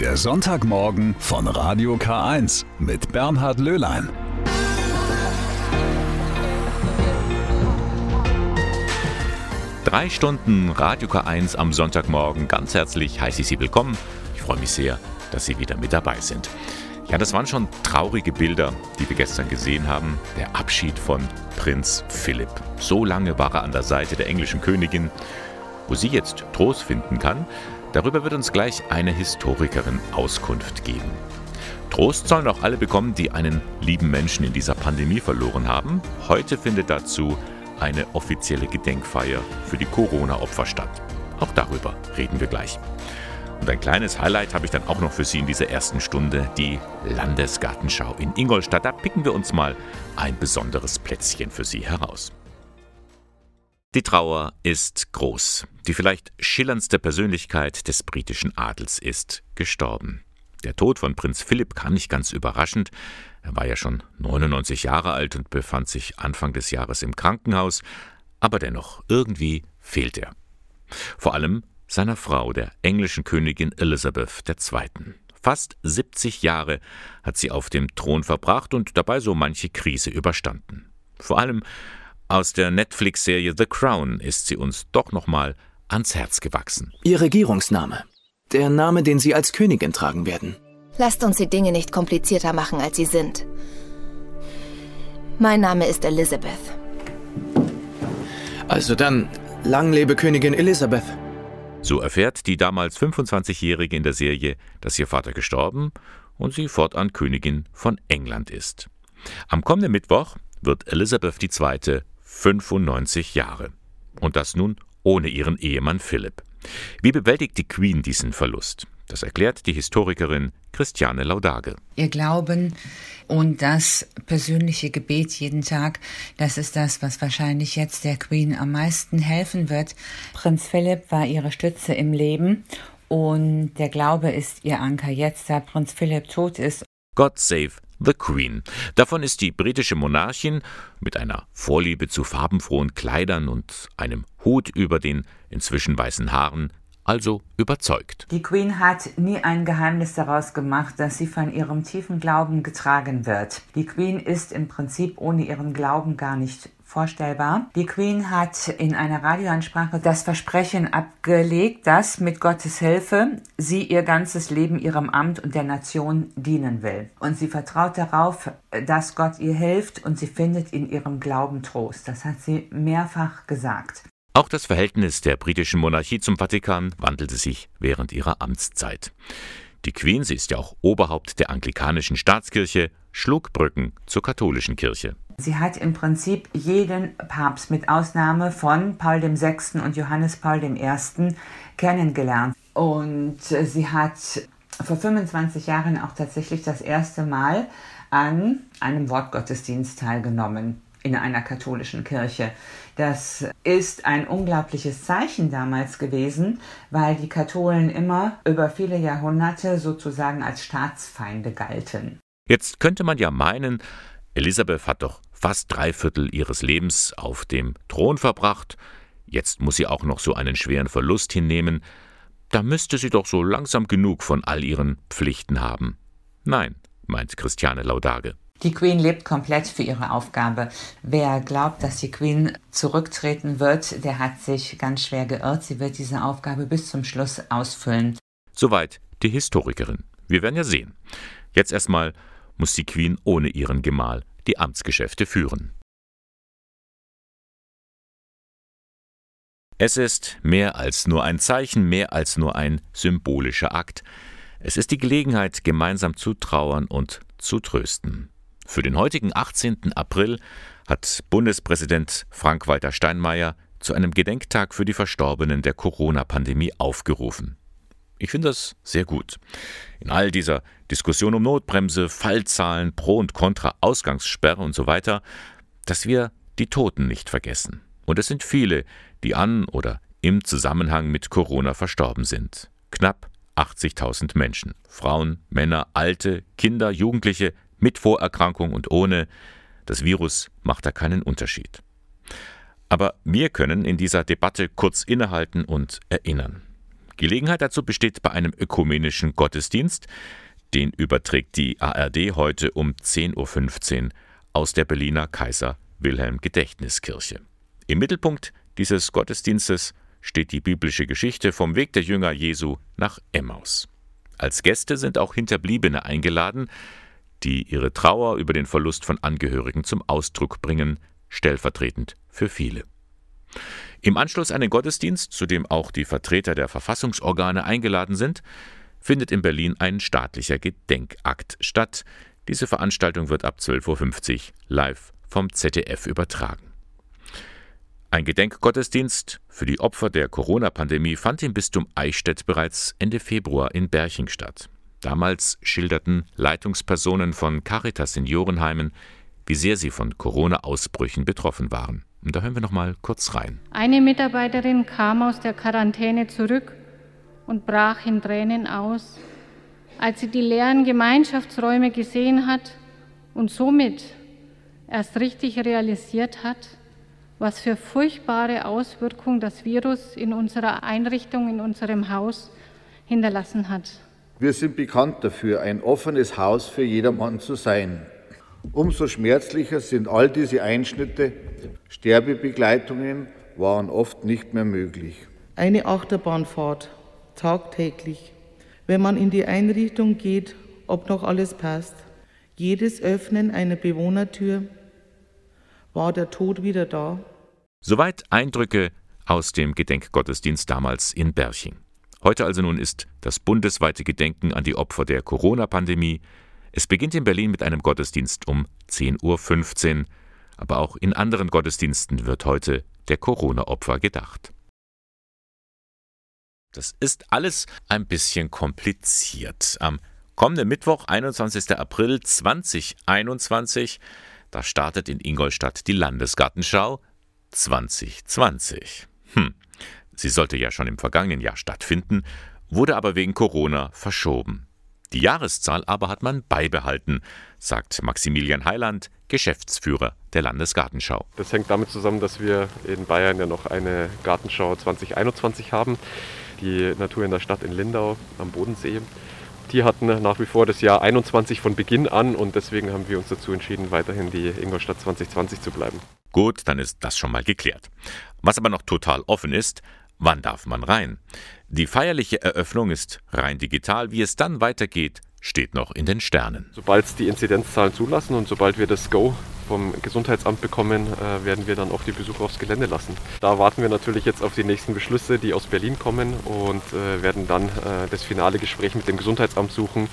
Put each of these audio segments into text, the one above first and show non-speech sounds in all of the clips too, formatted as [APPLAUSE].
Der Sonntagmorgen von Radio K1 mit Bernhard Löhlein. Drei Stunden Radio K1 am Sonntagmorgen. Ganz herzlich heiße ich Sie willkommen. Ich freue mich sehr, dass Sie wieder mit dabei sind. Ja, das waren schon traurige Bilder, die wir gestern gesehen haben. Der Abschied von Prinz Philipp. So lange war er an der Seite der englischen Königin. Wo sie jetzt Trost finden kann, darüber wird uns gleich eine Historikerin Auskunft geben. Trost sollen auch alle bekommen, die einen lieben Menschen in dieser Pandemie verloren haben. Heute findet dazu eine offizielle Gedenkfeier für die Corona-Opfer statt. Auch darüber reden wir gleich. Und ein kleines Highlight habe ich dann auch noch für Sie in dieser ersten Stunde, die Landesgartenschau in Ingolstadt. Da picken wir uns mal ein besonderes Plätzchen für Sie heraus. Die Trauer ist groß. Die vielleicht schillerndste Persönlichkeit des britischen Adels ist gestorben. Der Tod von Prinz Philipp kam nicht ganz überraschend. Er war ja schon 99 Jahre alt und befand sich Anfang des Jahres im Krankenhaus, aber dennoch irgendwie fehlt er. Vor allem seiner Frau, der englischen Königin Elizabeth II. Fast 70 Jahre hat sie auf dem Thron verbracht und dabei so manche Krise überstanden. Vor allem aus der Netflix-Serie The Crown ist sie uns doch nochmal ans Herz gewachsen. Ihr Regierungsname. Der Name, den Sie als Königin tragen werden. Lasst uns die Dinge nicht komplizierter machen, als sie sind. Mein Name ist Elizabeth. Also dann, lang lebe Königin Elizabeth. So erfährt die damals 25-Jährige in der Serie, dass ihr Vater gestorben und sie fortan Königin von England ist. Am kommenden Mittwoch wird Elizabeth II. 95 Jahre. Und das nun ohne ihren Ehemann Philipp. Wie bewältigt die Queen diesen Verlust? Das erklärt die Historikerin Christiane Laudage. Ihr Glauben und das persönliche Gebet jeden Tag, das ist das, was wahrscheinlich jetzt der Queen am meisten helfen wird. Prinz Philipp war ihre Stütze im Leben und der Glaube ist ihr Anker jetzt, da Prinz Philipp tot ist. God save The Queen. Davon ist die britische Monarchin mit einer Vorliebe zu farbenfrohen Kleidern und einem Hut über den inzwischen weißen Haaren also überzeugt. Die Queen hat nie ein Geheimnis daraus gemacht, dass sie von ihrem tiefen Glauben getragen wird. Die Queen ist im Prinzip ohne ihren Glauben gar nicht vorstellbar. Die Queen hat in einer Radioansprache das Versprechen abgelegt, dass mit Gottes Hilfe sie ihr ganzes Leben ihrem Amt und der Nation dienen will. Und sie vertraut darauf, dass Gott ihr hilft und sie findet in ihrem Glauben Trost. Das hat sie mehrfach gesagt. Auch das Verhältnis der britischen Monarchie zum Vatikan wandelte sich während ihrer Amtszeit. Die Queen, sie ist ja auch Oberhaupt der anglikanischen Staatskirche, schlug Brücken zur katholischen Kirche. Sie hat im Prinzip jeden Papst mit Ausnahme von Paul VI. und Johannes Paul I. kennengelernt. Und sie hat vor 25 Jahren auch tatsächlich das erste Mal an einem Wortgottesdienst teilgenommen in einer katholischen Kirche. Das ist ein unglaubliches Zeichen damals gewesen, weil die Katholen immer über viele Jahrhunderte sozusagen als Staatsfeinde galten. Jetzt könnte man ja meinen, Elisabeth hat doch fast drei Viertel ihres Lebens auf dem Thron verbracht, jetzt muss sie auch noch so einen schweren Verlust hinnehmen, da müsste sie doch so langsam genug von all ihren Pflichten haben. Nein, meint Christiane Laudage. Die Queen lebt komplett für ihre Aufgabe. Wer glaubt, dass die Queen zurücktreten wird, der hat sich ganz schwer geirrt. Sie wird diese Aufgabe bis zum Schluss ausfüllen. Soweit die Historikerin. Wir werden ja sehen. Jetzt erstmal muss die Queen ohne ihren Gemahl die Amtsgeschäfte führen. Es ist mehr als nur ein Zeichen, mehr als nur ein symbolischer Akt. Es ist die Gelegenheit, gemeinsam zu trauern und zu trösten. Für den heutigen 18. April hat Bundespräsident Frank-Walter Steinmeier zu einem Gedenktag für die Verstorbenen der Corona-Pandemie aufgerufen. Ich finde das sehr gut. In all dieser Diskussion um Notbremse, Fallzahlen, Pro und Contra, Ausgangssperre und so weiter, dass wir die Toten nicht vergessen. Und es sind viele, die an oder im Zusammenhang mit Corona verstorben sind. Knapp 80.000 Menschen. Frauen, Männer, Alte, Kinder, Jugendliche, mit Vorerkrankung und ohne. Das Virus macht da keinen Unterschied. Aber wir können in dieser Debatte kurz innehalten und erinnern. Gelegenheit dazu besteht bei einem ökumenischen Gottesdienst. Den überträgt die ARD heute um 10.15 Uhr aus der Berliner Kaiser Wilhelm Gedächtniskirche. Im Mittelpunkt dieses Gottesdienstes steht die biblische Geschichte vom Weg der Jünger Jesu nach Emmaus. Als Gäste sind auch Hinterbliebene eingeladen, die ihre Trauer über den Verlust von Angehörigen zum Ausdruck bringen, stellvertretend für viele. Im Anschluss an den Gottesdienst, zu dem auch die Vertreter der Verfassungsorgane eingeladen sind, findet in Berlin ein staatlicher Gedenkakt statt. Diese Veranstaltung wird ab 12.50 Uhr live vom ZDF übertragen. Ein Gedenkgottesdienst für die Opfer der Corona-Pandemie fand im Bistum Eichstätt bereits Ende Februar in Berching statt. Damals schilderten Leitungspersonen von Caritas Seniorenheimen, wie sehr sie von Corona-Ausbrüchen betroffen waren. Und da hören wir noch mal kurz rein. Eine Mitarbeiterin kam aus der Quarantäne zurück und brach in Tränen aus, als sie die leeren Gemeinschaftsräume gesehen hat und somit erst richtig realisiert hat, was für furchtbare Auswirkungen das Virus in unserer Einrichtung, in unserem Haus hinterlassen hat. Wir sind bekannt dafür, ein offenes Haus für jedermann zu sein. Umso schmerzlicher sind all diese Einschnitte. Sterbebegleitungen waren oft nicht mehr möglich. Eine Achterbahnfahrt, tagtäglich. Wenn man in die Einrichtung geht, ob noch alles passt. Jedes Öffnen einer Bewohnertür, war der Tod wieder da. Soweit Eindrücke aus dem Gedenkgottesdienst damals in Berching. Heute also nun ist das bundesweite Gedenken an die Opfer der Corona-Pandemie. Es beginnt in Berlin mit einem Gottesdienst um 10.15 Uhr, aber auch in anderen Gottesdiensten wird heute der Corona-Opfer gedacht. Das ist alles ein bisschen kompliziert. Am kommenden Mittwoch, 21. April 2021, da startet in Ingolstadt die Landesgartenschau 2020. Hm, sie sollte ja schon im vergangenen Jahr stattfinden, wurde aber wegen Corona verschoben. Die Jahreszahl aber hat man beibehalten, sagt Maximilian Heiland, Geschäftsführer der Landesgartenschau. Das hängt damit zusammen, dass wir in Bayern ja noch eine Gartenschau 2021 haben, die Natur in der Stadt in Lindau am Bodensee. Die hatten nach wie vor das Jahr 21 von Beginn an und deswegen haben wir uns dazu entschieden, weiterhin die Ingolstadt 2020 zu bleiben. Gut, dann ist das schon mal geklärt. Was aber noch total offen ist, wann darf man rein? Die feierliche Eröffnung ist rein digital. Wie es dann weitergeht, steht noch in den Sternen. Sobald es die Inzidenzzahlen zulassen und sobald wir das Go vom Gesundheitsamt bekommen, äh, werden wir dann auch die Besucher aufs Gelände lassen. Da warten wir natürlich jetzt auf die nächsten Beschlüsse, die aus Berlin kommen und äh, werden dann äh, das finale Gespräch mit dem Gesundheitsamt suchen,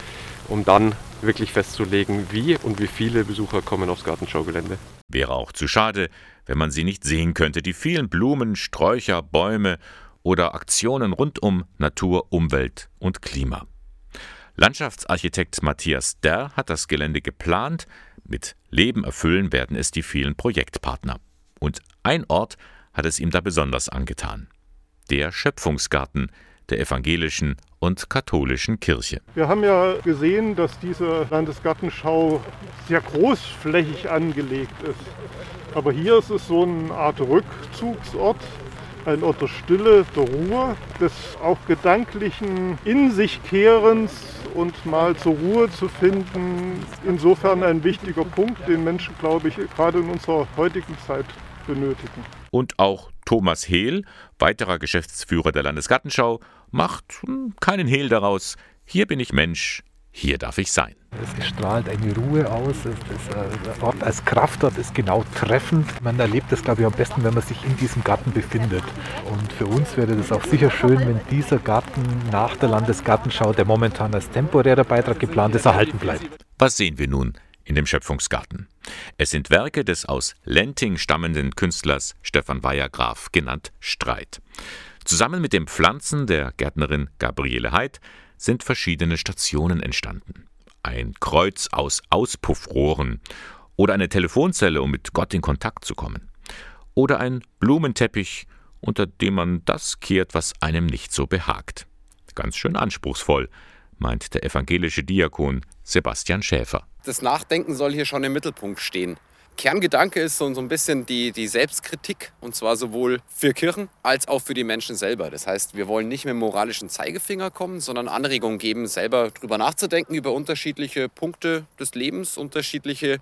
um dann wirklich festzulegen, wie und wie viele Besucher kommen aufs Gartenschaugelände. Wäre auch zu schade, wenn man sie nicht sehen könnte. Die vielen Blumen, Sträucher, Bäume oder Aktionen rund um Natur, Umwelt und Klima. Landschaftsarchitekt Matthias Derr hat das Gelände geplant. Mit Leben erfüllen werden es die vielen Projektpartner. Und ein Ort hat es ihm da besonders angetan. Der Schöpfungsgarten der evangelischen und katholischen Kirche. Wir haben ja gesehen, dass diese Landesgartenschau sehr großflächig angelegt ist. Aber hier ist es so eine Art Rückzugsort, ein Ort der Stille, der Ruhe, des auch gedanklichen In sich Kehrens und mal zur Ruhe zu finden. Insofern ein wichtiger Punkt, den Menschen, glaube ich, gerade in unserer heutigen Zeit benötigen. Und auch Thomas Hehl, weiterer Geschäftsführer der Landesgartenschau, macht keinen Hehl daraus. Hier bin ich Mensch, hier darf ich sein. Es strahlt eine Ruhe aus. Das Ort als Kraftort ist genau treffend. Man erlebt das, glaube ich, am besten, wenn man sich in diesem Garten befindet. Und für uns wäre das auch sicher schön, wenn dieser Garten nach der Landesgartenschau, der momentan als temporärer Beitrag geplant ist, erhalten bleibt. Was sehen wir nun in dem Schöpfungsgarten? Es sind Werke des aus Lenting stammenden Künstlers Stefan Weiergraf, genannt Streit. Zusammen mit den Pflanzen der Gärtnerin Gabriele Heid sind verschiedene Stationen entstanden. Ein Kreuz aus Auspuffrohren oder eine Telefonzelle, um mit Gott in Kontakt zu kommen. Oder ein Blumenteppich, unter dem man das kehrt, was einem nicht so behagt. Ganz schön anspruchsvoll, meint der evangelische Diakon Sebastian Schäfer. Das Nachdenken soll hier schon im Mittelpunkt stehen. Kerngedanke ist so, so ein bisschen die, die Selbstkritik und zwar sowohl für Kirchen als auch für die Menschen selber. Das heißt, wir wollen nicht mit dem moralischen Zeigefinger kommen, sondern Anregungen geben, selber drüber nachzudenken über unterschiedliche Punkte des Lebens, unterschiedliche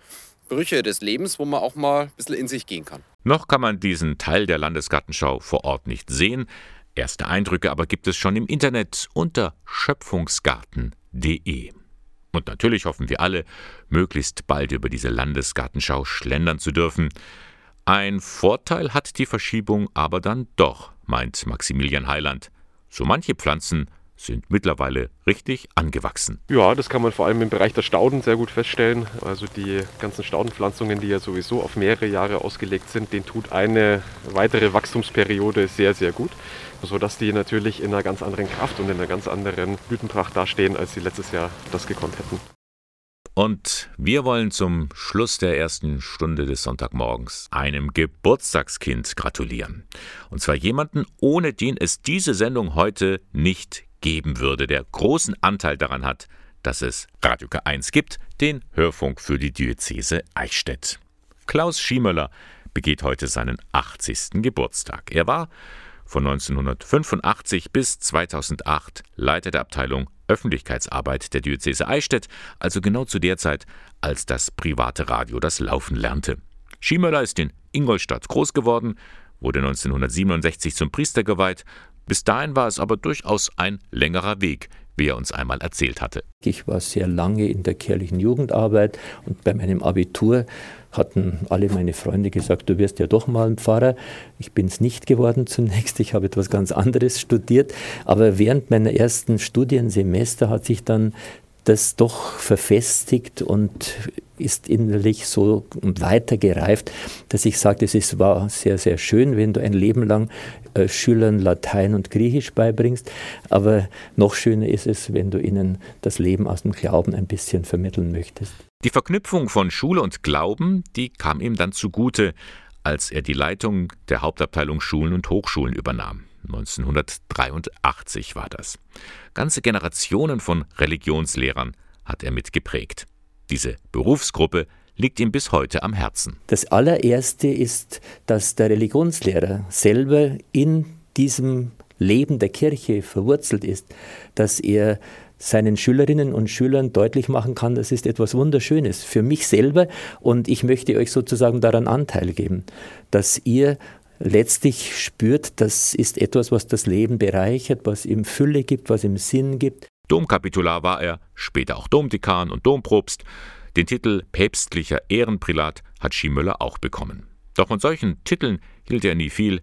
Brüche des Lebens, wo man auch mal ein bisschen in sich gehen kann. Noch kann man diesen Teil der Landesgartenschau vor Ort nicht sehen. Erste Eindrücke aber gibt es schon im Internet unter schöpfungsgarten.de. Und natürlich hoffen wir alle, möglichst bald über diese Landesgartenschau schlendern zu dürfen. Ein Vorteil hat die Verschiebung aber dann doch, meint Maximilian Heiland. So manche Pflanzen sind mittlerweile richtig angewachsen. Ja, das kann man vor allem im Bereich der Stauden sehr gut feststellen. Also die ganzen Staudenpflanzungen, die ja sowieso auf mehrere Jahre ausgelegt sind, denen tut eine weitere Wachstumsperiode sehr, sehr gut, sodass die natürlich in einer ganz anderen Kraft und in einer ganz anderen Blütenpracht dastehen, als sie letztes Jahr das gekonnt hätten. Und wir wollen zum Schluss der ersten Stunde des Sonntagmorgens einem Geburtstagskind gratulieren. Und zwar jemanden, ohne den es diese Sendung heute nicht geben würde, der großen Anteil daran hat, dass es Radio K1 gibt, den Hörfunk für die Diözese Eichstätt. Klaus Schiemöller begeht heute seinen 80. Geburtstag. Er war von 1985 bis 2008 Leiter der Abteilung Öffentlichkeitsarbeit der Diözese Eichstätt, also genau zu der Zeit, als das private Radio das Laufen lernte. Schiemöller ist in Ingolstadt groß geworden, wurde 1967 zum Priester geweiht bis dahin war es aber durchaus ein längerer Weg, wie er uns einmal erzählt hatte. Ich war sehr lange in der kirchlichen Jugendarbeit und bei meinem Abitur hatten alle meine Freunde gesagt, du wirst ja doch mal ein Pfarrer. Ich bin es nicht geworden zunächst, ich habe etwas ganz anderes studiert, aber während meiner ersten Studiensemester hat sich dann das doch verfestigt und ist innerlich so weiter gereift, dass ich sagte, es war sehr, sehr schön, wenn du ein Leben lang äh, Schülern Latein und Griechisch beibringst, aber noch schöner ist es, wenn du ihnen das Leben aus dem Glauben ein bisschen vermitteln möchtest. Die Verknüpfung von Schule und Glauben, die kam ihm dann zugute, als er die Leitung der Hauptabteilung Schulen und Hochschulen übernahm. 1983 war das. Ganze Generationen von Religionslehrern hat er mitgeprägt. Diese Berufsgruppe liegt ihm bis heute am Herzen. Das allererste ist, dass der Religionslehrer selber in diesem Leben der Kirche verwurzelt ist, dass er seinen Schülerinnen und Schülern deutlich machen kann, das ist etwas Wunderschönes für mich selber und ich möchte euch sozusagen daran Anteil geben, dass ihr letztlich spürt, das ist etwas, was das Leben bereichert, was ihm Fülle gibt, was ihm Sinn gibt. Domkapitular war er, später auch Domdekan und Dompropst. Den Titel päpstlicher Ehrenprälat hat Schiemöller auch bekommen. Doch von solchen Titeln hielt er nie viel,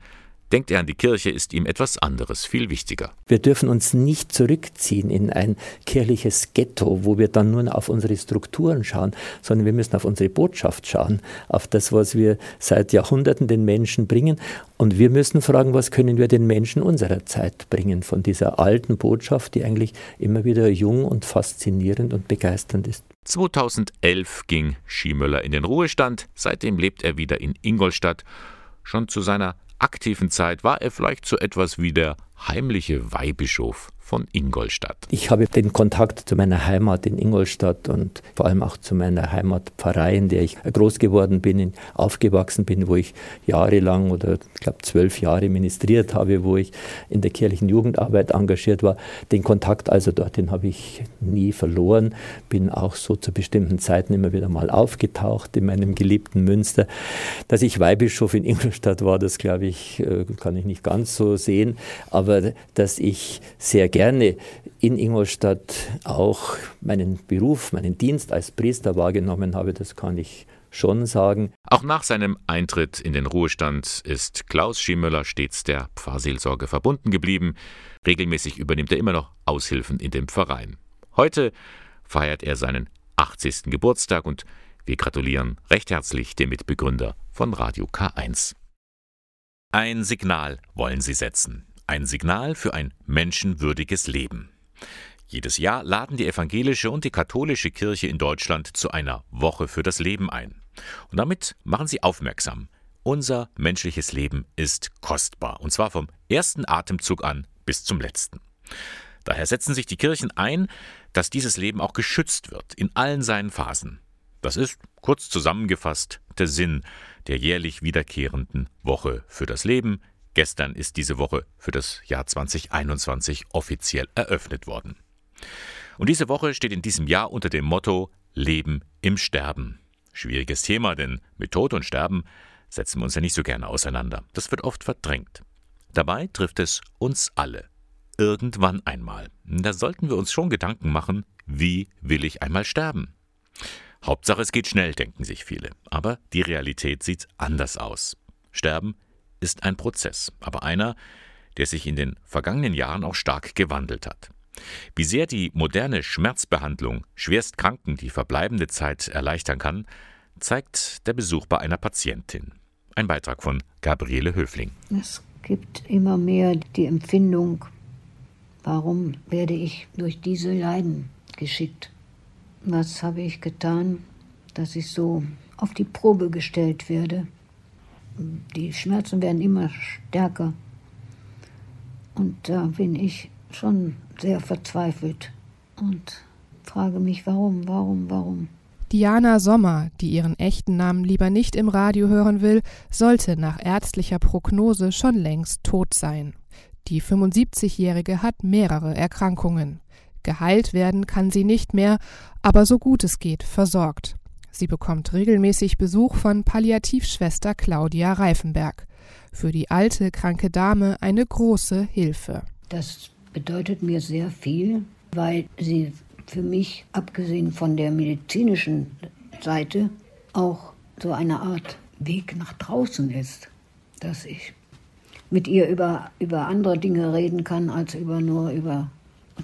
Denkt er an die Kirche, ist ihm etwas anderes viel wichtiger. Wir dürfen uns nicht zurückziehen in ein kirchliches Ghetto, wo wir dann nur auf unsere Strukturen schauen, sondern wir müssen auf unsere Botschaft schauen, auf das, was wir seit Jahrhunderten den Menschen bringen. Und wir müssen fragen, was können wir den Menschen unserer Zeit bringen von dieser alten Botschaft, die eigentlich immer wieder jung und faszinierend und begeisternd ist. 2011 ging Schiemöller in den Ruhestand, seitdem lebt er wieder in Ingolstadt. Schon zu seiner aktiven Zeit war er vielleicht so etwas wie der heimliche Weihbischof von Ingolstadt. Ich habe den Kontakt zu meiner Heimat in Ingolstadt und vor allem auch zu meiner Heimatpfarrei, in der ich groß geworden bin, aufgewachsen bin, wo ich jahrelang oder ich glaube zwölf Jahre ministriert habe, wo ich in der kirchlichen Jugendarbeit engagiert war. Den Kontakt also dorthin habe ich nie verloren, bin auch so zu bestimmten Zeiten immer wieder mal aufgetaucht in meinem geliebten Münster. Dass ich Weihbischof in Ingolstadt war, das glaube ich, äh, kann ich nicht ganz so sehen, aber dass ich sehr gerne in Ingolstadt auch meinen Beruf, meinen Dienst als Priester wahrgenommen habe, das kann ich schon sagen. Auch nach seinem Eintritt in den Ruhestand ist Klaus Schiemöller stets der Pfarrseelsorge verbunden geblieben. Regelmäßig übernimmt er immer noch Aushilfen in dem Verein. Heute feiert er seinen 80. Geburtstag und wir gratulieren recht herzlich dem Mitbegründer von Radio K1. Ein Signal wollen Sie setzen. Ein Signal für ein menschenwürdiges Leben. Jedes Jahr laden die evangelische und die katholische Kirche in Deutschland zu einer Woche für das Leben ein. Und damit machen sie aufmerksam. Unser menschliches Leben ist kostbar, und zwar vom ersten Atemzug an bis zum letzten. Daher setzen sich die Kirchen ein, dass dieses Leben auch geschützt wird in allen seinen Phasen. Das ist, kurz zusammengefasst, der Sinn der jährlich wiederkehrenden Woche für das Leben. Gestern ist diese Woche für das Jahr 2021 offiziell eröffnet worden. Und diese Woche steht in diesem Jahr unter dem Motto Leben im Sterben. Schwieriges Thema, denn mit Tod und Sterben setzen wir uns ja nicht so gerne auseinander. Das wird oft verdrängt. Dabei trifft es uns alle. Irgendwann einmal. Da sollten wir uns schon Gedanken machen, wie will ich einmal sterben? Hauptsache es geht schnell, denken sich viele. Aber die Realität sieht anders aus. Sterben ist ein Prozess, aber einer, der sich in den vergangenen Jahren auch stark gewandelt hat. Wie sehr die moderne Schmerzbehandlung Schwerstkranken die verbleibende Zeit erleichtern kann, zeigt der Besuch bei einer Patientin. Ein Beitrag von Gabriele Höfling. Es gibt immer mehr die Empfindung, warum werde ich durch diese Leiden geschickt? Was habe ich getan, dass ich so auf die Probe gestellt werde? Die Schmerzen werden immer stärker. Und da bin ich schon sehr verzweifelt und frage mich, warum, warum, warum. Diana Sommer, die ihren echten Namen lieber nicht im Radio hören will, sollte nach ärztlicher Prognose schon längst tot sein. Die 75-Jährige hat mehrere Erkrankungen. Geheilt werden kann sie nicht mehr, aber so gut es geht, versorgt. Sie bekommt regelmäßig Besuch von Palliativschwester Claudia Reifenberg. Für die alte, kranke Dame eine große Hilfe. Das bedeutet mir sehr viel, weil sie für mich, abgesehen von der medizinischen Seite, auch so eine Art Weg nach draußen ist, dass ich mit ihr über, über andere Dinge reden kann, als über nur über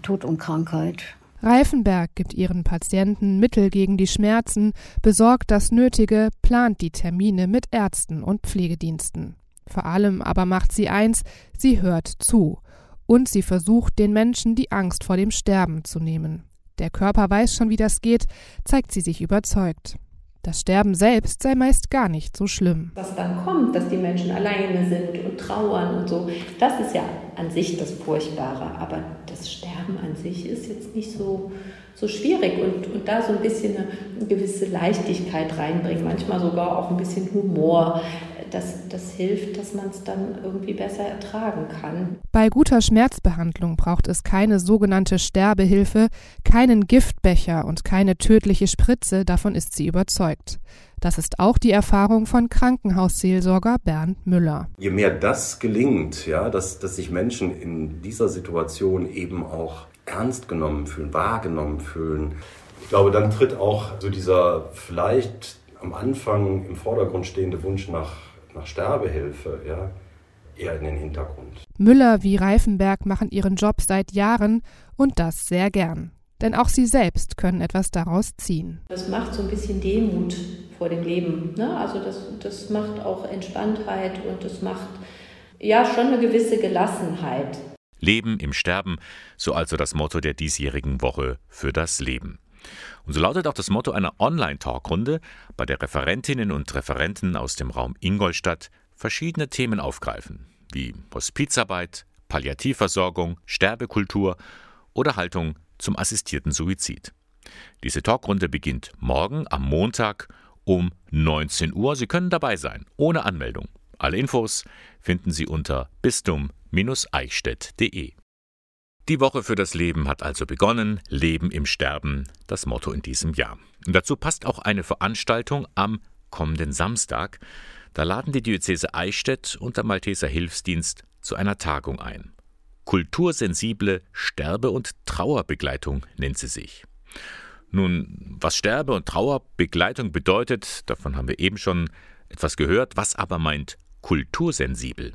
Tod und Krankheit. Reifenberg gibt ihren Patienten Mittel gegen die Schmerzen, besorgt das Nötige, plant die Termine mit Ärzten und Pflegediensten. Vor allem aber macht sie eins, sie hört zu. Und sie versucht, den Menschen die Angst vor dem Sterben zu nehmen. Der Körper weiß schon, wie das geht, zeigt sie sich überzeugt. Das Sterben selbst sei meist gar nicht so schlimm. Was dann kommt, dass die Menschen alleine sind und trauern und so, das ist ja an sich das Furchtbare. Aber das Sterben an sich ist jetzt nicht so, so schwierig und, und da so ein bisschen eine, gewisse Leichtigkeit reinbringen, manchmal sogar auch ein bisschen Humor das, das hilft, dass man es dann irgendwie besser ertragen kann. Bei guter Schmerzbehandlung braucht es keine sogenannte Sterbehilfe, keinen Giftbecher und keine tödliche Spritze, davon ist sie überzeugt. Das ist auch die Erfahrung von Krankenhausseelsorger Bernd Müller. Je mehr das gelingt, ja, dass, dass sich Menschen in dieser Situation eben auch ernst genommen fühlen, wahrgenommen fühlen, ich glaube, dann tritt auch so dieser vielleicht am Anfang im Vordergrund stehende Wunsch nach nach Sterbehilfe, ja, eher in den Hintergrund. Müller wie Reifenberg machen ihren Job seit Jahren und das sehr gern. Denn auch sie selbst können etwas daraus ziehen. Das macht so ein bisschen Demut vor dem Leben. Ne? Also das, das macht auch Entspanntheit und das macht ja schon eine gewisse Gelassenheit. Leben im Sterben, so also das Motto der diesjährigen Woche für das Leben. Und so lautet auch das Motto einer Online-Talkrunde, bei der Referentinnen und Referenten aus dem Raum Ingolstadt verschiedene Themen aufgreifen, wie Hospizarbeit, Palliativversorgung, Sterbekultur oder Haltung zum assistierten Suizid. Diese Talkrunde beginnt morgen am Montag um 19 Uhr. Sie können dabei sein, ohne Anmeldung. Alle Infos finden Sie unter bistum-eichstätt.de. Die Woche für das Leben hat also begonnen. Leben im Sterben, das Motto in diesem Jahr. Und dazu passt auch eine Veranstaltung am kommenden Samstag. Da laden die Diözese Eichstätt und der Malteser Hilfsdienst zu einer Tagung ein. Kultursensible Sterbe- und Trauerbegleitung nennt sie sich. Nun, was Sterbe- und Trauerbegleitung bedeutet, davon haben wir eben schon etwas gehört. Was aber meint kultursensibel?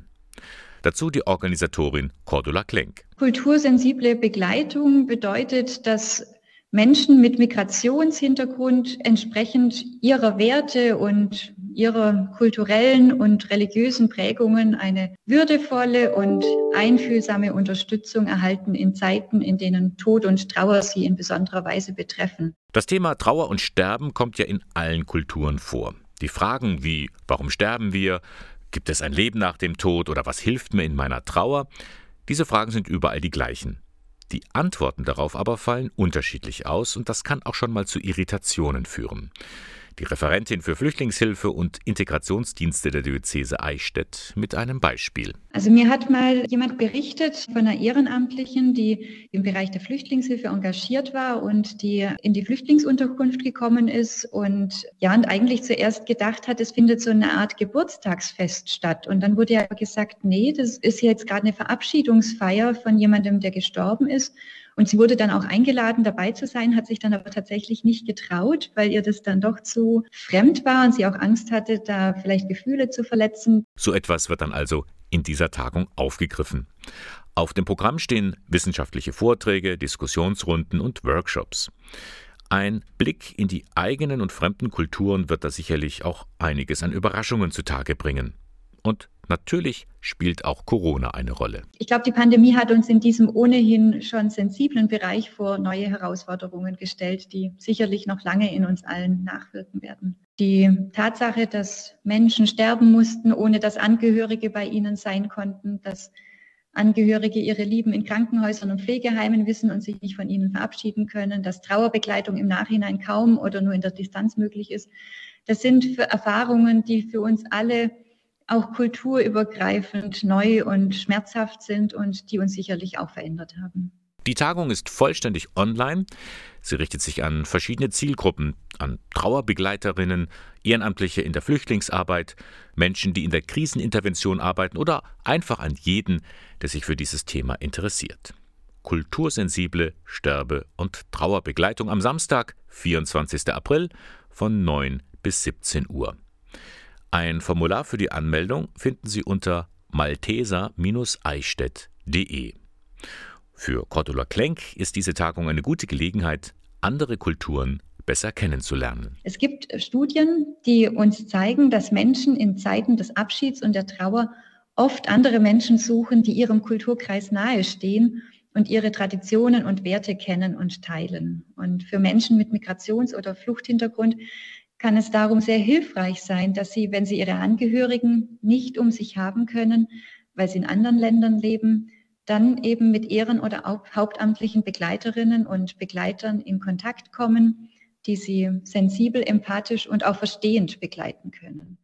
Dazu die Organisatorin Cordula Klenk. Kultursensible Begleitung bedeutet, dass Menschen mit Migrationshintergrund entsprechend ihrer Werte und ihrer kulturellen und religiösen Prägungen eine würdevolle und einfühlsame Unterstützung erhalten in Zeiten, in denen Tod und Trauer sie in besonderer Weise betreffen. Das Thema Trauer und Sterben kommt ja in allen Kulturen vor. Die Fragen wie warum sterben wir, Gibt es ein Leben nach dem Tod oder was hilft mir in meiner Trauer? Diese Fragen sind überall die gleichen. Die Antworten darauf aber fallen unterschiedlich aus und das kann auch schon mal zu Irritationen führen. Die Referentin für Flüchtlingshilfe und Integrationsdienste der Diözese Eichstätt mit einem Beispiel. Also mir hat mal jemand berichtet von einer Ehrenamtlichen, die im Bereich der Flüchtlingshilfe engagiert war und die in die Flüchtlingsunterkunft gekommen ist und ja, und eigentlich zuerst gedacht hat, es findet so eine Art Geburtstagsfest statt. Und dann wurde ja gesagt, nee, das ist jetzt gerade eine Verabschiedungsfeier von jemandem, der gestorben ist. Und sie wurde dann auch eingeladen, dabei zu sein, hat sich dann aber tatsächlich nicht getraut, weil ihr das dann doch zu fremd war und sie auch Angst hatte, da vielleicht Gefühle zu verletzen. So etwas wird dann also in dieser Tagung aufgegriffen. Auf dem Programm stehen wissenschaftliche Vorträge, Diskussionsrunden und Workshops. Ein Blick in die eigenen und fremden Kulturen wird da sicherlich auch einiges an Überraschungen zutage bringen. Und Natürlich spielt auch Corona eine Rolle. Ich glaube, die Pandemie hat uns in diesem ohnehin schon sensiblen Bereich vor neue Herausforderungen gestellt, die sicherlich noch lange in uns allen nachwirken werden. Die Tatsache, dass Menschen sterben mussten, ohne dass Angehörige bei ihnen sein konnten, dass Angehörige ihre Lieben in Krankenhäusern und Pflegeheimen wissen und sich nicht von ihnen verabschieden können, dass Trauerbegleitung im Nachhinein kaum oder nur in der Distanz möglich ist. Das sind Erfahrungen, die für uns alle auch kulturübergreifend neu und schmerzhaft sind und die uns sicherlich auch verändert haben. Die Tagung ist vollständig online. Sie richtet sich an verschiedene Zielgruppen, an Trauerbegleiterinnen, Ehrenamtliche in der Flüchtlingsarbeit, Menschen, die in der Krisenintervention arbeiten oder einfach an jeden, der sich für dieses Thema interessiert. Kultursensible Sterbe- und Trauerbegleitung am Samstag, 24. April von 9 bis 17 Uhr. Ein Formular für die Anmeldung finden Sie unter malteser-eichstätt.de. Für Cordula Klenk ist diese Tagung eine gute Gelegenheit, andere Kulturen besser kennenzulernen. Es gibt Studien, die uns zeigen, dass Menschen in Zeiten des Abschieds und der Trauer oft andere Menschen suchen, die ihrem Kulturkreis nahestehen und ihre Traditionen und Werte kennen und teilen. Und für Menschen mit Migrations- oder Fluchthintergrund kann es darum sehr hilfreich sein, dass sie, wenn sie ihre Angehörigen nicht um sich haben können, weil sie in anderen Ländern leben, dann eben mit Ehren- oder hauptamtlichen Begleiterinnen und Begleitern in Kontakt kommen, die sie sensibel, empathisch und auch verstehend begleiten können.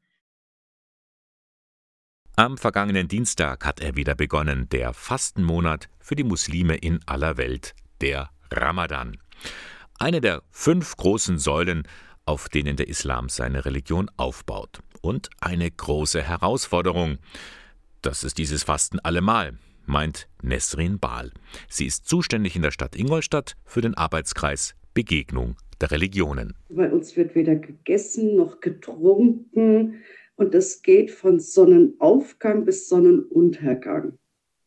Am vergangenen Dienstag hat er wieder begonnen, der Fastenmonat für die Muslime in aller Welt, der Ramadan. Eine der fünf großen Säulen auf denen der Islam seine Religion aufbaut. Und eine große Herausforderung. Das ist dieses Fasten allemal, meint Nesrin Bahl. Sie ist zuständig in der Stadt Ingolstadt für den Arbeitskreis Begegnung der Religionen. Bei uns wird weder gegessen noch getrunken und es geht von Sonnenaufgang bis Sonnenuntergang.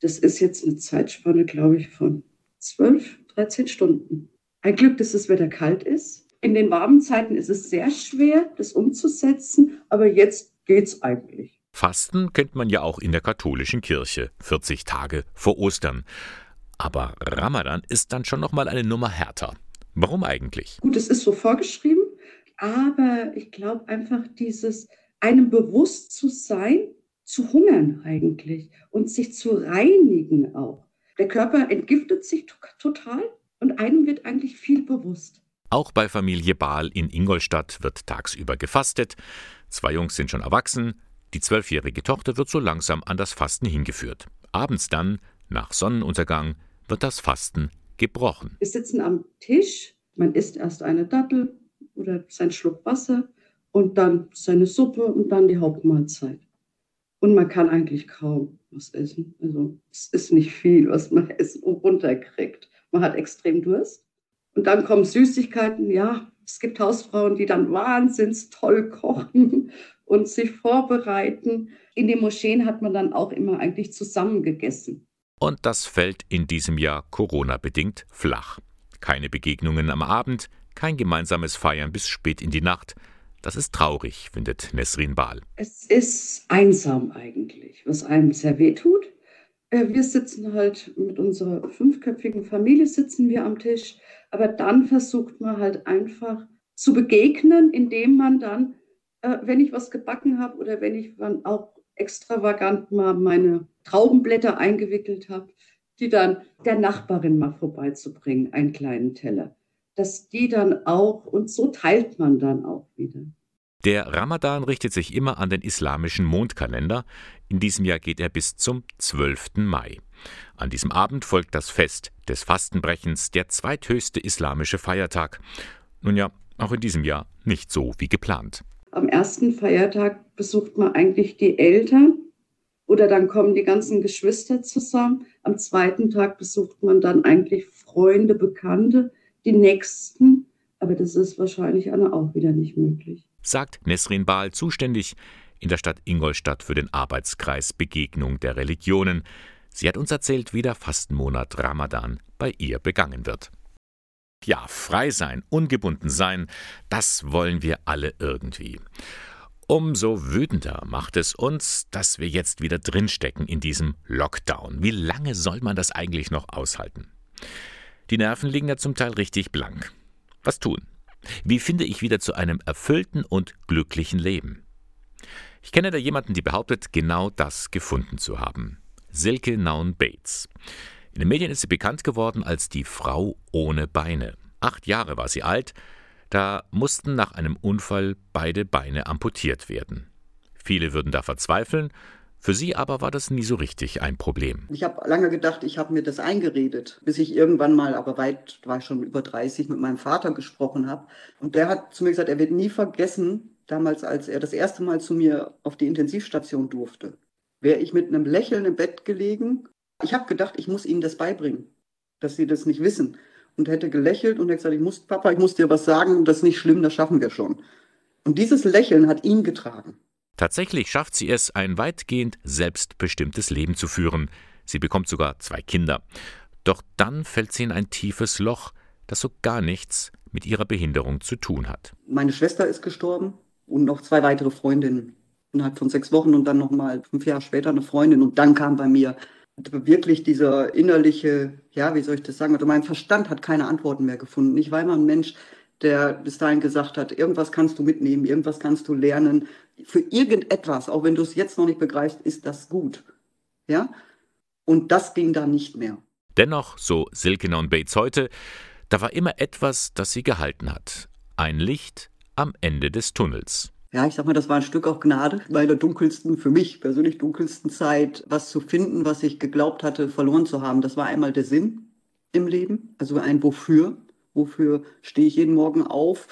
Das ist jetzt eine Zeitspanne, glaube ich, von 12, 13 Stunden. Ein Glück, dass das Wetter kalt ist in den warmen Zeiten ist es sehr schwer, das umzusetzen, aber jetzt geht's eigentlich. Fasten kennt man ja auch in der katholischen Kirche, 40 Tage vor Ostern. Aber Ramadan ist dann schon noch mal eine Nummer härter. Warum eigentlich? Gut, es ist so vorgeschrieben, aber ich glaube einfach dieses einem bewusst zu sein, zu hungern eigentlich und sich zu reinigen auch. Der Körper entgiftet sich total und einem wird eigentlich viel bewusst. Auch bei Familie Bahl in Ingolstadt wird tagsüber gefastet. Zwei Jungs sind schon erwachsen. Die zwölfjährige Tochter wird so langsam an das Fasten hingeführt. Abends dann, nach Sonnenuntergang, wird das Fasten gebrochen. Wir sitzen am Tisch, man isst erst eine Dattel oder sein Schluck Wasser und dann seine Suppe und dann die Hauptmahlzeit. Und man kann eigentlich kaum was essen. Also es ist nicht viel, was man essen und runterkriegt. Man hat extrem Durst und dann kommen Süßigkeiten. Ja, es gibt Hausfrauen, die dann wahnsinns toll kochen [LAUGHS] und sich vorbereiten. In den Moscheen hat man dann auch immer eigentlich zusammen gegessen. Und das fällt in diesem Jahr Corona-bedingt flach. Keine Begegnungen am Abend, kein gemeinsames Feiern bis spät in die Nacht. Das ist traurig, findet Nesrin Bahl. Es ist einsam eigentlich, was einem sehr weh tut. Äh, wir sitzen halt mit unserer fünfköpfigen Familie sitzen wir am Tisch, aber dann versucht man halt einfach zu begegnen, indem man dann, äh, wenn ich was gebacken habe oder wenn ich dann auch extravagant mal meine Traubenblätter eingewickelt habe, die dann der Nachbarin mal vorbeizubringen, einen kleinen Teller. Dass die dann auch, und so teilt man dann auch wieder. Der Ramadan richtet sich immer an den islamischen Mondkalender. In diesem Jahr geht er bis zum 12. Mai. An diesem Abend folgt das Fest des Fastenbrechens, der zweithöchste islamische Feiertag. Nun ja, auch in diesem Jahr nicht so wie geplant. Am ersten Feiertag besucht man eigentlich die Eltern oder dann kommen die ganzen Geschwister zusammen. Am zweiten Tag besucht man dann eigentlich Freunde, Bekannte, die Nächsten. Aber das ist wahrscheinlich auch wieder nicht möglich sagt Nesrin Bahl, zuständig in der Stadt Ingolstadt für den Arbeitskreis Begegnung der Religionen. Sie hat uns erzählt, wie der Fastenmonat Ramadan bei ihr begangen wird. Ja, frei sein, ungebunden sein, das wollen wir alle irgendwie. Umso wütender macht es uns, dass wir jetzt wieder drinstecken in diesem Lockdown. Wie lange soll man das eigentlich noch aushalten? Die Nerven liegen ja zum Teil richtig blank. Was tun? Wie finde ich wieder zu einem erfüllten und glücklichen Leben? Ich kenne da jemanden, die behauptet, genau das gefunden zu haben. Silke Naun Bates. In den Medien ist sie bekannt geworden als die Frau ohne Beine. Acht Jahre war sie alt, da mussten nach einem Unfall beide Beine amputiert werden. Viele würden da verzweifeln, für sie aber war das nie so richtig ein Problem. Ich habe lange gedacht, ich habe mir das eingeredet, bis ich irgendwann mal, aber weit war ich schon über 30, mit meinem Vater gesprochen habe. Und der hat zu mir gesagt, er wird nie vergessen, damals, als er das erste Mal zu mir auf die Intensivstation durfte, wäre ich mit einem Lächeln im Bett gelegen. Ich habe gedacht, ich muss ihnen das beibringen, dass sie das nicht wissen. Und hätte gelächelt und hätte gesagt, ich muss, Papa, ich muss dir was sagen, das ist nicht schlimm, das schaffen wir schon. Und dieses Lächeln hat ihn getragen. Tatsächlich schafft sie es, ein weitgehend selbstbestimmtes Leben zu führen. Sie bekommt sogar zwei Kinder. Doch dann fällt sie in ein tiefes Loch, das so gar nichts mit ihrer Behinderung zu tun hat. Meine Schwester ist gestorben und noch zwei weitere Freundinnen innerhalb von sechs Wochen und dann nochmal fünf Jahre später eine Freundin. Und dann kam bei mir wirklich dieser innerliche, ja, wie soll ich das sagen, also mein Verstand hat keine Antworten mehr gefunden. Ich war immer ein Mensch, der bis dahin gesagt hat, irgendwas kannst du mitnehmen, irgendwas kannst du lernen. Für irgendetwas, auch wenn du es jetzt noch nicht begreifst, ist das gut. Ja? Und das ging da nicht mehr. Dennoch, so Silke und Bates heute, da war immer etwas, das sie gehalten hat. Ein Licht am Ende des Tunnels. Ja, ich sag mal, das war ein Stück auch Gnade, bei der dunkelsten, für mich persönlich dunkelsten Zeit, was zu finden, was ich geglaubt hatte, verloren zu haben. Das war einmal der Sinn im Leben, also ein Wofür. Wofür stehe ich jeden Morgen auf?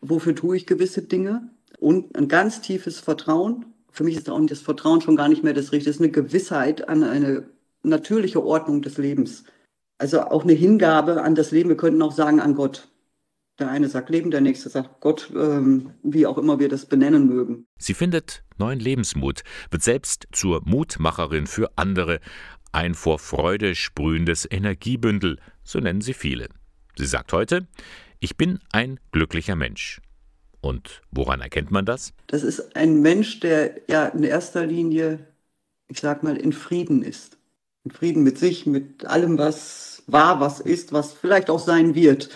Wofür tue ich gewisse Dinge? Und ein ganz tiefes Vertrauen. Für mich ist auch das Vertrauen schon gar nicht mehr das Richtige. Es ist eine Gewissheit an eine natürliche Ordnung des Lebens. Also auch eine Hingabe an das Leben. Wir könnten auch sagen an Gott. Der eine sagt Leben, der nächste sagt Gott, ähm, wie auch immer wir das benennen mögen. Sie findet neuen Lebensmut, wird selbst zur Mutmacherin für andere, ein vor Freude sprühendes Energiebündel, so nennen sie viele. Sie sagt heute, ich bin ein glücklicher Mensch. Und woran erkennt man das? Das ist ein Mensch, der ja in erster Linie, ich sag mal, in Frieden ist. In Frieden mit sich, mit allem, was war, was ist, was vielleicht auch sein wird.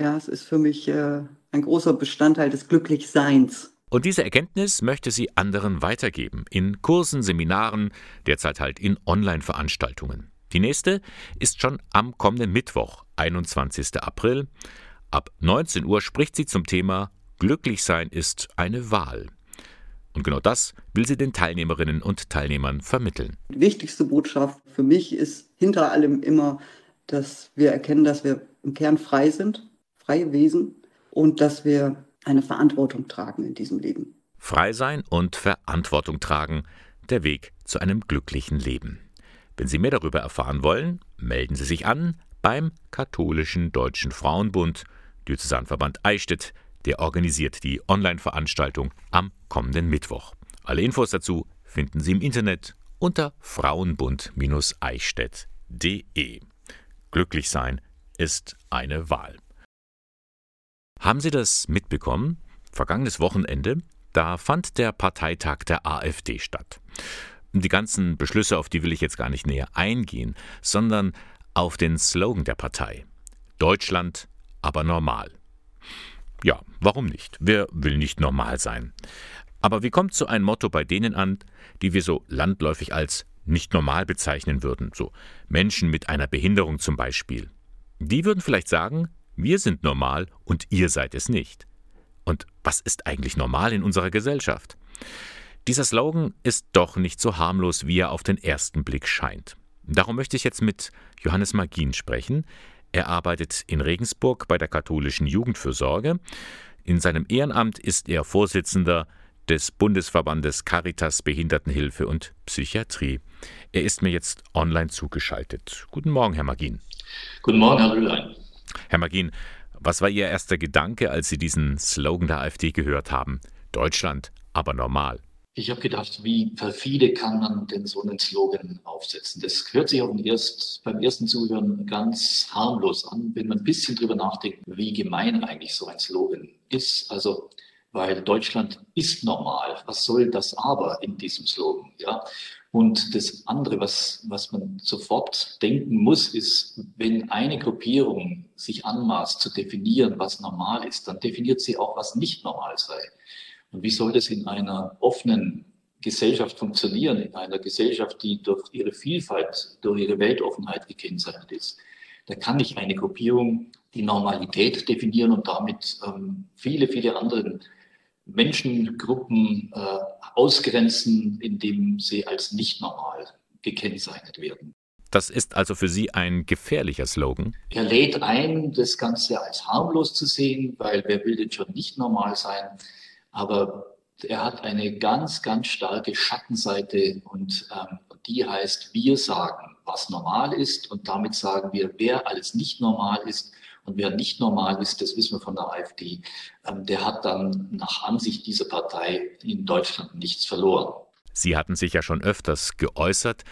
Ja, es ist für mich äh, ein großer Bestandteil des Glücklichseins. Und diese Erkenntnis möchte sie anderen weitergeben, in Kursen, Seminaren, derzeit halt in Online-Veranstaltungen. Die nächste ist schon am kommenden Mittwoch, 21. April. Ab 19 Uhr spricht sie zum Thema Glücklich sein ist eine Wahl. Und genau das will sie den Teilnehmerinnen und Teilnehmern vermitteln. Die wichtigste Botschaft für mich ist hinter allem immer, dass wir erkennen, dass wir im Kern frei sind, freie Wesen und dass wir eine Verantwortung tragen in diesem Leben. Frei sein und Verantwortung tragen, der Weg zu einem glücklichen Leben. Wenn Sie mehr darüber erfahren wollen, melden Sie sich an beim Katholischen Deutschen Frauenbund, Diözesanverband Eichstätt, der organisiert die Online-Veranstaltung am kommenden Mittwoch. Alle Infos dazu finden Sie im Internet unter frauenbund-eichstätt.de. Glücklich sein ist eine Wahl. Haben Sie das mitbekommen? Vergangenes Wochenende, da fand der Parteitag der AfD statt die ganzen Beschlüsse, auf die will ich jetzt gar nicht näher eingehen, sondern auf den Slogan der Partei. Deutschland, aber normal. Ja, warum nicht? Wer will nicht normal sein? Aber wie kommt so ein Motto bei denen an, die wir so landläufig als nicht normal bezeichnen würden, so Menschen mit einer Behinderung zum Beispiel. Die würden vielleicht sagen, wir sind normal und ihr seid es nicht. Und was ist eigentlich normal in unserer Gesellschaft? Dieser Slogan ist doch nicht so harmlos, wie er auf den ersten Blick scheint. Darum möchte ich jetzt mit Johannes Magin sprechen. Er arbeitet in Regensburg bei der katholischen Jugendfürsorge. In seinem Ehrenamt ist er Vorsitzender des Bundesverbandes Caritas Behindertenhilfe und Psychiatrie. Er ist mir jetzt online zugeschaltet. Guten Morgen, Herr Magin. Guten Morgen, Herr Rühlein. Herr Magin, was war Ihr erster Gedanke, als Sie diesen Slogan der AfD gehört haben? Deutschland, aber normal. Ich habe gedacht, wie perfide kann man denn so einen Slogan aufsetzen? Das hört sich auch erst, beim ersten Zuhören ganz harmlos an, wenn man ein bisschen drüber nachdenkt, wie gemein eigentlich so ein Slogan ist. Also, weil Deutschland ist normal. Was soll das aber in diesem Slogan? Ja? Und das andere, was, was man sofort denken muss, ist, wenn eine Gruppierung sich anmaßt zu definieren, was normal ist, dann definiert sie auch, was nicht normal sei. Und wie soll das in einer offenen Gesellschaft funktionieren, in einer Gesellschaft, die durch ihre Vielfalt, durch ihre Weltoffenheit gekennzeichnet ist? Da kann nicht eine Gruppierung die Normalität definieren und damit ähm, viele, viele andere Menschengruppen äh, ausgrenzen, indem sie als nicht normal gekennzeichnet werden. Das ist also für Sie ein gefährlicher Slogan? Er lädt ein, das Ganze als harmlos zu sehen, weil wer will denn schon nicht normal sein? Aber er hat eine ganz, ganz starke Schattenseite und ähm, die heißt, wir sagen, was normal ist und damit sagen wir, wer alles nicht normal ist und wer nicht normal ist, das wissen wir von der AfD, ähm, der hat dann nach Ansicht dieser Partei in Deutschland nichts verloren. Sie hatten sich ja schon öfters geäußert,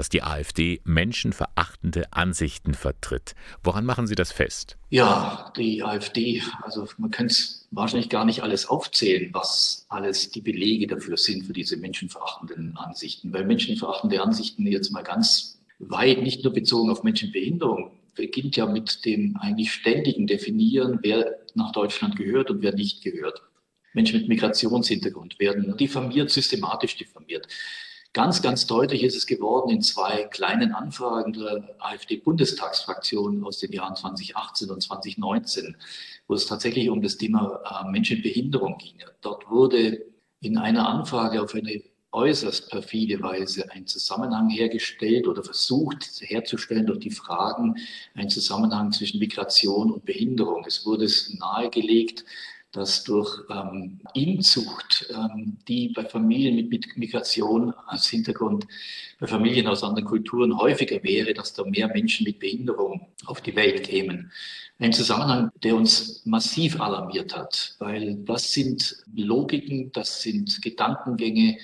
dass die AfD menschenverachtende Ansichten vertritt. Woran machen Sie das fest? Ja, die AfD, also man kann es wahrscheinlich gar nicht alles aufzählen, was alles die Belege dafür sind, für diese menschenverachtenden Ansichten. Weil menschenverachtende Ansichten jetzt mal ganz weit, nicht nur bezogen auf Menschenbehinderung, beginnt ja mit dem eigentlich ständigen Definieren, wer nach Deutschland gehört und wer nicht gehört. Menschen mit Migrationshintergrund werden diffamiert, systematisch diffamiert. Ganz, ganz deutlich ist es geworden in zwei kleinen Anfragen der AfD-Bundestagsfraktion aus den Jahren 2018 und 2019, wo es tatsächlich um das Thema äh, Menschen mit Behinderung ging. Dort wurde in einer Anfrage auf eine äußerst perfide Weise ein Zusammenhang hergestellt oder versucht herzustellen durch die Fragen, ein Zusammenhang zwischen Migration und Behinderung. Es wurde es nahegelegt, dass durch ähm, Inzucht, ähm, die bei Familien mit, Migration als Hintergrund, bei Familien aus anderen Kulturen häufiger wäre, dass da mehr Menschen mit Behinderung auf die Welt kämen. Ein Zusammenhang, der uns massiv alarmiert hat, weil das sind Logiken, das sind Gedankengänge,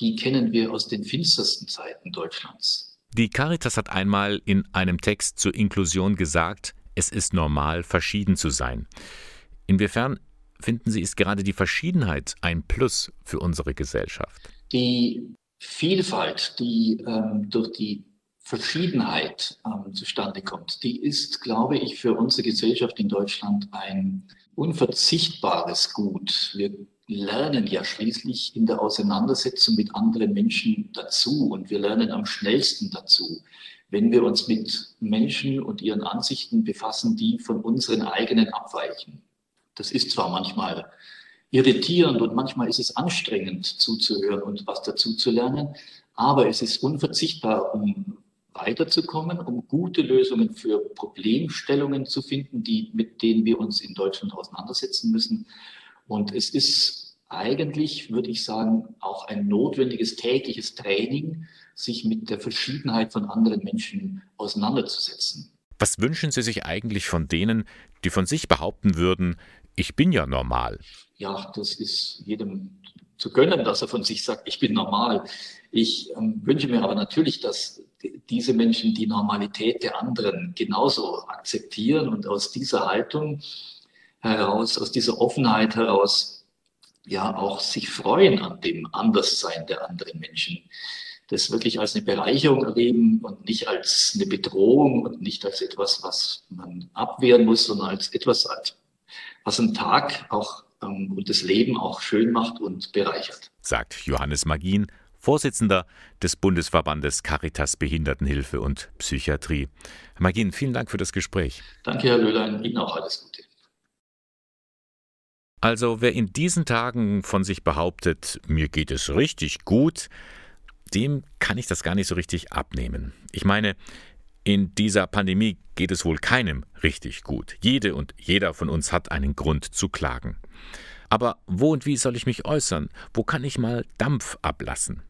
die kennen wir aus den finstersten Zeiten Deutschlands. Die Caritas hat einmal in einem Text zur Inklusion gesagt, es ist normal, verschieden zu sein. Inwiefern finden Sie, ist gerade die Verschiedenheit ein Plus für unsere Gesellschaft? Die Vielfalt, die ähm, durch die Verschiedenheit ähm, zustande kommt, die ist, glaube ich, für unsere Gesellschaft in Deutschland ein unverzichtbares Gut. Wir lernen ja schließlich in der Auseinandersetzung mit anderen Menschen dazu und wir lernen am schnellsten dazu, wenn wir uns mit Menschen und ihren Ansichten befassen, die von unseren eigenen abweichen. Das ist zwar manchmal irritierend und manchmal ist es anstrengend zuzuhören und was dazu zu lernen, aber es ist unverzichtbar, um weiterzukommen, um gute Lösungen für Problemstellungen zu finden, die, mit denen wir uns in Deutschland auseinandersetzen müssen. Und es ist eigentlich, würde ich sagen, auch ein notwendiges tägliches Training, sich mit der Verschiedenheit von anderen Menschen auseinanderzusetzen. Was wünschen Sie sich eigentlich von denen, die von sich behaupten würden, ich bin ja normal. Ja, das ist jedem zu gönnen, dass er von sich sagt, ich bin normal. Ich ähm, wünsche mir aber natürlich, dass diese Menschen die Normalität der anderen genauso akzeptieren und aus dieser Haltung heraus, aus dieser Offenheit heraus, ja auch sich freuen an dem Anderssein der anderen Menschen. Das wirklich als eine Bereicherung erleben und nicht als eine Bedrohung und nicht als etwas, was man abwehren muss, sondern als etwas, was einen Tag auch ähm, und das Leben auch schön macht und bereichert. Sagt Johannes Magin, Vorsitzender des Bundesverbandes Caritas Behindertenhilfe und Psychiatrie. Herr Magin, vielen Dank für das Gespräch. Danke, Herr Löhlein. Ihnen auch alles Gute. Also wer in diesen Tagen von sich behauptet, mir geht es richtig gut, dem kann ich das gar nicht so richtig abnehmen. Ich meine, in dieser Pandemie geht es wohl keinem richtig gut. Jede und jeder von uns hat einen Grund zu klagen. Aber wo und wie soll ich mich äußern? Wo kann ich mal Dampf ablassen?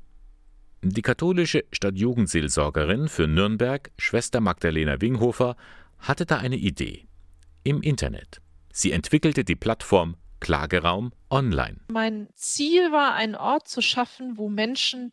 Die katholische Stadtjugendseelsorgerin für Nürnberg, Schwester Magdalena Winghofer, hatte da eine Idee. Im Internet. Sie entwickelte die Plattform Klageraum online. Mein Ziel war, einen Ort zu schaffen, wo Menschen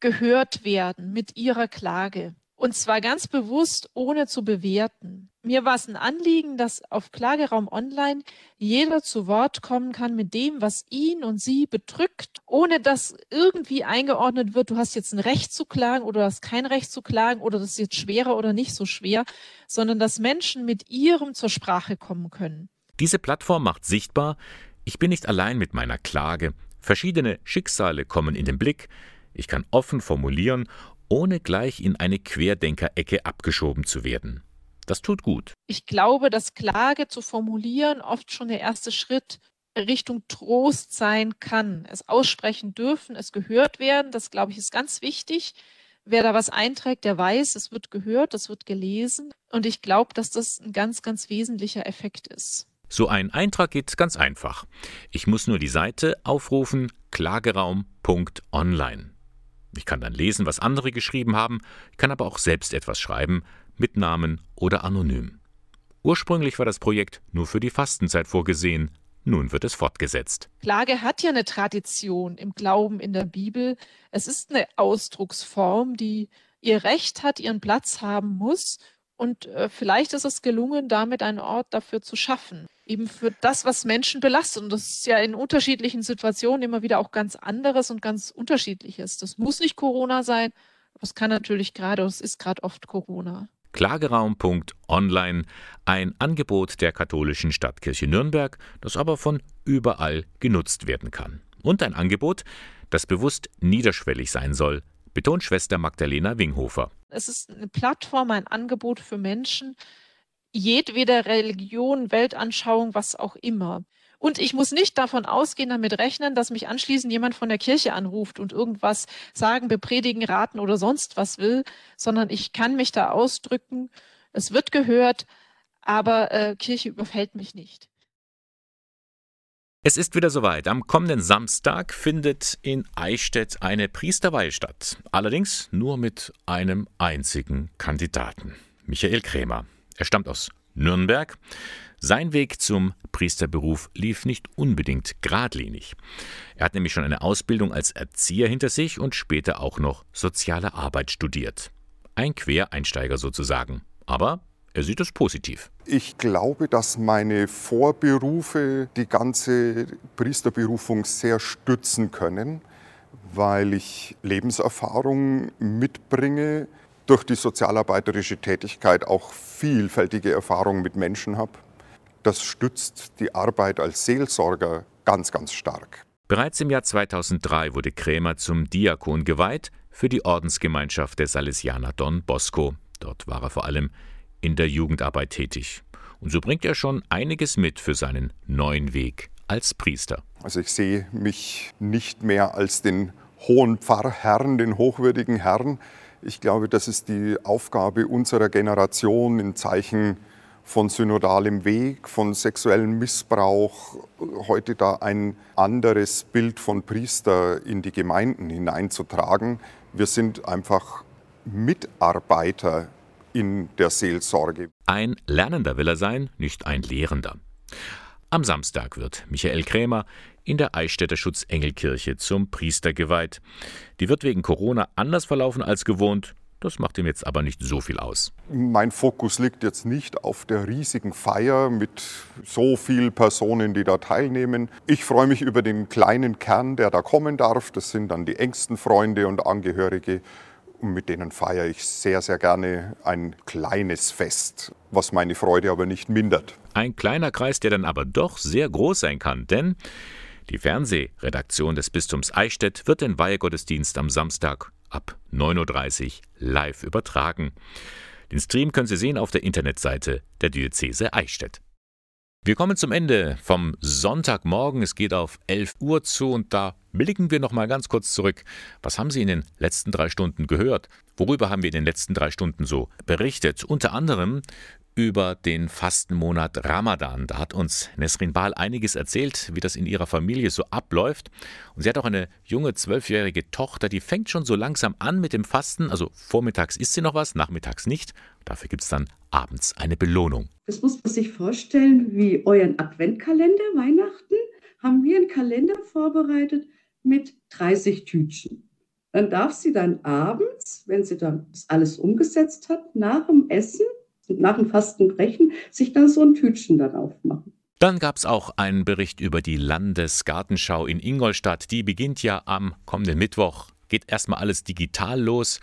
gehört werden mit ihrer Klage. Und zwar ganz bewusst, ohne zu bewerten. Mir war es ein Anliegen, dass auf Klageraum Online jeder zu Wort kommen kann mit dem, was ihn und sie bedrückt, ohne dass irgendwie eingeordnet wird, du hast jetzt ein Recht zu klagen oder du hast kein Recht zu klagen oder das ist jetzt schwerer oder nicht so schwer, sondern dass Menschen mit ihrem zur Sprache kommen können. Diese Plattform macht sichtbar, ich bin nicht allein mit meiner Klage. Verschiedene Schicksale kommen in den Blick. Ich kann offen formulieren, ohne gleich in eine Querdenkerecke abgeschoben zu werden. Das tut gut. Ich glaube, dass Klage zu formulieren oft schon der erste Schritt Richtung Trost sein kann. Es aussprechen dürfen, es gehört werden, das glaube ich ist ganz wichtig. Wer da was einträgt, der weiß, es wird gehört, es wird gelesen. Und ich glaube, dass das ein ganz, ganz wesentlicher Effekt ist. So ein Eintrag geht ganz einfach. Ich muss nur die Seite aufrufen klageraum.online. Ich kann dann lesen, was andere geschrieben haben, kann aber auch selbst etwas schreiben, mit Namen oder anonym. Ursprünglich war das Projekt nur für die Fastenzeit vorgesehen, nun wird es fortgesetzt. Klage hat ja eine Tradition im Glauben in der Bibel. Es ist eine Ausdrucksform, die ihr Recht hat, ihren Platz haben muss. Und äh, vielleicht ist es gelungen, damit einen Ort dafür zu schaffen eben für das, was Menschen belastet. Und das ist ja in unterschiedlichen Situationen immer wieder auch ganz anderes und ganz unterschiedliches. Das muss nicht Corona sein, aber es kann natürlich gerade, es ist gerade oft Corona. Klageraum.online, ein Angebot der katholischen Stadtkirche Nürnberg, das aber von überall genutzt werden kann. Und ein Angebot, das bewusst niederschwellig sein soll, betont Schwester Magdalena Winghofer. Es ist eine Plattform, ein Angebot für Menschen, jedweder Religion, Weltanschauung, was auch immer. Und ich muss nicht davon ausgehen, damit rechnen, dass mich anschließend jemand von der Kirche anruft und irgendwas sagen, bepredigen, raten oder sonst was will, sondern ich kann mich da ausdrücken. Es wird gehört, aber äh, Kirche überfällt mich nicht. Es ist wieder soweit. Am kommenden Samstag findet in Eichstätt eine Priesterweihe statt. Allerdings nur mit einem einzigen Kandidaten. Michael Krämer. Er stammt aus Nürnberg. Sein Weg zum Priesterberuf lief nicht unbedingt geradlinig. Er hat nämlich schon eine Ausbildung als Erzieher hinter sich und später auch noch soziale Arbeit studiert. Ein Quereinsteiger sozusagen. Aber er sieht es positiv. Ich glaube, dass meine Vorberufe die ganze Priesterberufung sehr stützen können, weil ich Lebenserfahrung mitbringe, durch die sozialarbeiterische Tätigkeit auch vielfältige Erfahrungen mit Menschen habe. Das stützt die Arbeit als Seelsorger ganz, ganz stark. Bereits im Jahr 2003 wurde Krämer zum Diakon geweiht für die Ordensgemeinschaft der Salesianer Don Bosco. Dort war er vor allem in der Jugendarbeit tätig. Und so bringt er schon einiges mit für seinen neuen Weg als Priester. Also ich sehe mich nicht mehr als den hohen Pfarrherrn, den hochwürdigen Herrn, ich glaube, das ist die Aufgabe unserer Generation in Zeichen von synodalem Weg, von sexuellem Missbrauch, heute da ein anderes Bild von Priester in die Gemeinden hineinzutragen. Wir sind einfach Mitarbeiter in der Seelsorge. Ein Lernender will er sein, nicht ein Lehrender. Am Samstag wird Michael Krämer in der Eichstätter Schutzengelkirche zum Priester geweiht. Die wird wegen Corona anders verlaufen als gewohnt. Das macht ihm jetzt aber nicht so viel aus. Mein Fokus liegt jetzt nicht auf der riesigen Feier mit so vielen Personen, die da teilnehmen. Ich freue mich über den kleinen Kern, der da kommen darf. Das sind dann die engsten Freunde und Angehörige. Und mit denen feiere ich sehr, sehr gerne ein kleines Fest, was meine Freude aber nicht mindert. Ein kleiner Kreis, der dann aber doch sehr groß sein kann, denn Die Fernsehredaktion des Bistums Eichstätt wird den Weihegottesdienst am Samstag ab 9.30 Uhr live übertragen. Den Stream können Sie sehen auf der Internetseite der Diözese Eichstätt. Wir kommen zum Ende vom Sonntagmorgen. Es geht auf 11 Uhr zu und da blicken wir noch mal ganz kurz zurück. Was haben Sie in den letzten drei Stunden gehört? Worüber haben wir in den letzten drei Stunden so berichtet? Unter anderem über den Fastenmonat Ramadan. Da hat uns Nesrin Bahl einiges erzählt, wie das in ihrer Familie so abläuft. Und sie hat auch eine junge zwölfjährige Tochter, die fängt schon so langsam an mit dem Fasten. Also vormittags isst sie noch was, nachmittags nicht. Dafür gibt es dann abends eine Belohnung. Das muss man sich vorstellen wie euren Adventkalender Weihnachten. Haben wir einen Kalender vorbereitet mit 30 Tütchen. Dann darf sie dann abends, wenn sie dann das alles umgesetzt hat, nach dem Essen nach dem Fastenbrechen sich dann so ein Tütchen dann aufmachen. Dann gab es auch einen Bericht über die Landesgartenschau in Ingolstadt. Die beginnt ja am kommenden Mittwoch. Geht erstmal alles digital los.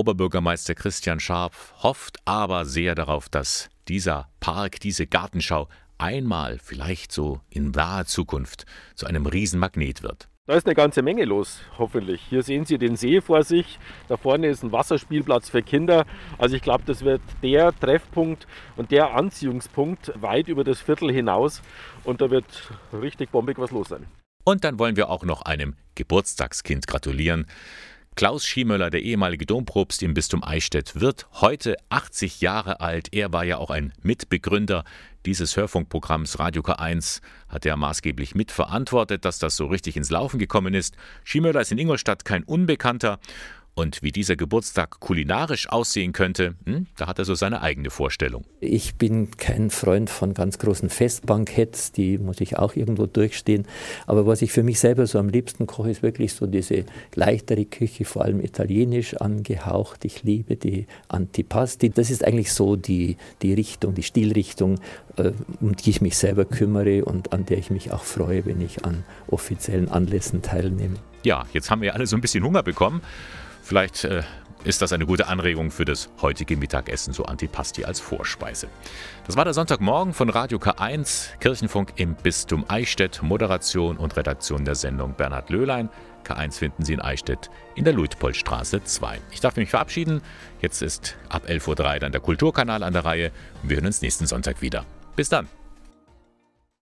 Oberbürgermeister Christian Scharf hofft aber sehr darauf, dass dieser Park, diese Gartenschau einmal, vielleicht so in naher Zukunft, zu einem Riesenmagnet wird. Da ist eine ganze Menge los, hoffentlich. Hier sehen Sie den See vor sich. Da vorne ist ein Wasserspielplatz für Kinder. Also ich glaube, das wird der Treffpunkt und der Anziehungspunkt weit über das Viertel hinaus. Und da wird richtig bombig was los sein. Und dann wollen wir auch noch einem Geburtstagskind gratulieren. Klaus Schiemöller, der ehemalige Dompropst im Bistum Eichstätt, wird heute 80 Jahre alt. Er war ja auch ein Mitbegründer dieses Hörfunkprogramms Radio K1, hat er maßgeblich mitverantwortet, dass das so richtig ins Laufen gekommen ist. Schiemöller ist in Ingolstadt kein Unbekannter und wie dieser Geburtstag kulinarisch aussehen könnte, hm, da hat er so seine eigene Vorstellung. Ich bin kein Freund von ganz großen Festbanketts, die muss ich auch irgendwo durchstehen. Aber was ich für mich selber so am liebsten koche, ist wirklich so diese leichtere Küche, vor allem italienisch angehaucht. Ich liebe die Antipasti. Das ist eigentlich so die, die Richtung, die Stilrichtung, äh, um die ich mich selber kümmere und an der ich mich auch freue, wenn ich an offiziellen Anlässen teilnehme. Ja, jetzt haben wir alle so ein bisschen Hunger bekommen. Vielleicht äh, ist das eine gute Anregung für das heutige Mittagessen, so Antipasti als Vorspeise. Das war der Sonntagmorgen von Radio K1, Kirchenfunk im Bistum Eichstätt, Moderation und Redaktion der Sendung Bernhard Löhlein. K1 finden Sie in Eichstätt in der Luitpoldstraße 2. Ich darf mich verabschieden. Jetzt ist ab 11.03 Uhr dann der Kulturkanal an der Reihe wir hören uns nächsten Sonntag wieder. Bis dann.